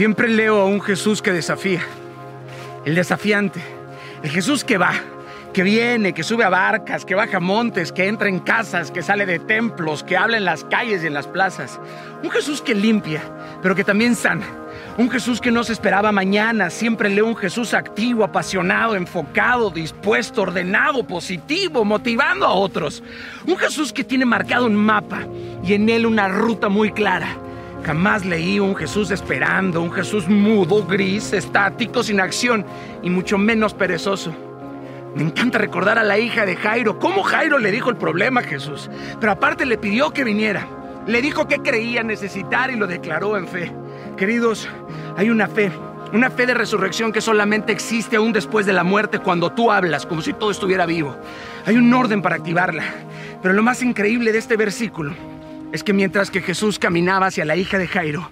Siempre leo a un Jesús que desafía, el desafiante, el Jesús que va, que viene, que sube a barcas, que baja montes, que entra en casas, que sale de templos, que habla en las calles y en las plazas. Un Jesús que limpia, pero que también sana. Un Jesús que no se esperaba mañana, siempre leo un Jesús activo, apasionado, enfocado, dispuesto, ordenado, positivo, motivando a otros. Un Jesús que tiene marcado un mapa y en él una ruta muy clara Jamás leí un Jesús esperando, un Jesús mudo, gris, estático, sin acción y mucho menos perezoso. Me encanta recordar a la hija de Jairo, cómo Jairo le dijo el problema a Jesús, pero aparte le pidió que viniera. Le dijo que creía necesitar y lo declaró en fe. Queridos, hay una fe, una fe de resurrección que solamente existe aún después de la muerte cuando tú hablas como si todo estuviera vivo. Hay un orden para activarla. Pero lo más increíble de este versículo es que mientras que Jesús caminaba hacia la hija de Jairo,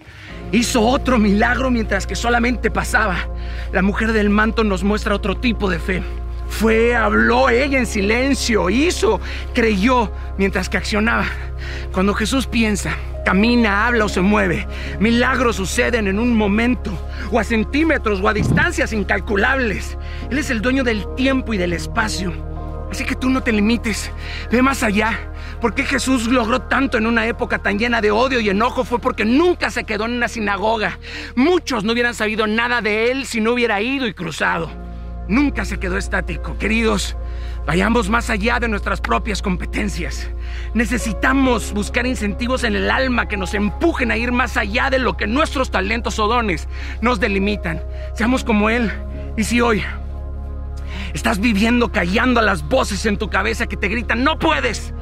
hizo otro milagro mientras que solamente pasaba. La mujer del manto nos muestra otro tipo de fe. Fue, habló ella en silencio, hizo, creyó mientras que accionaba. Cuando Jesús piensa, camina, habla o se mueve, milagros suceden en un momento, o a centímetros, o a distancias incalculables. Él es el dueño del tiempo y del espacio. Así que tú no te limites, ve más allá. ¿Por qué Jesús logró tanto en una época tan llena de odio y enojo? Fue porque nunca se quedó en una sinagoga. Muchos no hubieran sabido nada de él si no hubiera ido y cruzado. Nunca se quedó estático. Queridos, vayamos más allá de nuestras propias competencias. Necesitamos buscar incentivos en el alma que nos empujen a ir más allá de lo que nuestros talentos o dones nos delimitan. Seamos como Él. Y si hoy estás viviendo callando a las voces en tu cabeza que te gritan, no puedes,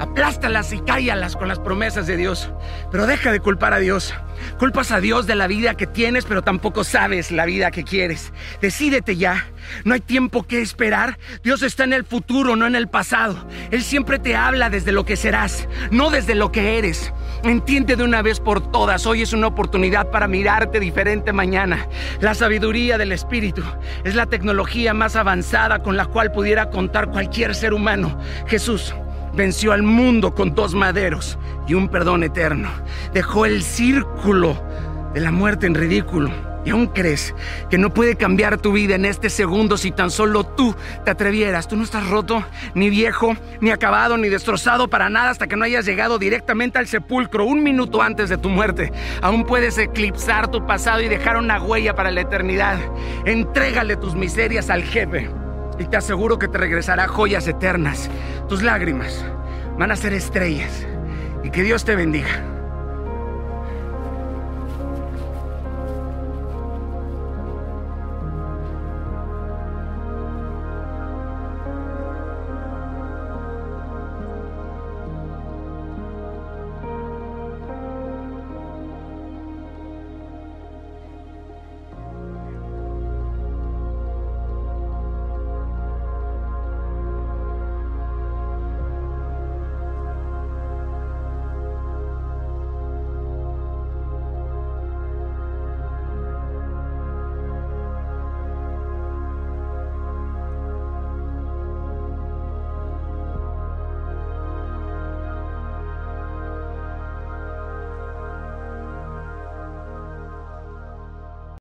Aplástalas y cállalas con las promesas de Dios. Pero deja de culpar a Dios. Culpas a Dios de la vida que tienes, pero tampoco sabes la vida que quieres. Decídete ya. No hay tiempo que esperar. Dios está en el futuro, no en el pasado. Él siempre te habla desde lo que serás, no desde lo que eres. Entiende de una vez por todas. Hoy es una oportunidad para mirarte diferente mañana. La sabiduría del Espíritu es la tecnología más avanzada con la cual pudiera contar cualquier ser humano. Jesús venció al mundo con dos maderos y un perdón eterno. Dejó el círculo de la muerte en ridículo. ¿Y aún crees que no puede cambiar tu vida en este segundo si tan solo tú te atrevieras? Tú no estás roto, ni viejo, ni acabado, ni destrozado para nada hasta que no hayas llegado directamente al sepulcro un minuto antes de tu muerte. Aún puedes eclipsar tu pasado y dejar una huella para la eternidad. Entrégale tus miserias al jefe y te aseguro que te regresará joyas eternas. Tus lágrimas van a ser estrellas y que Dios te bendiga.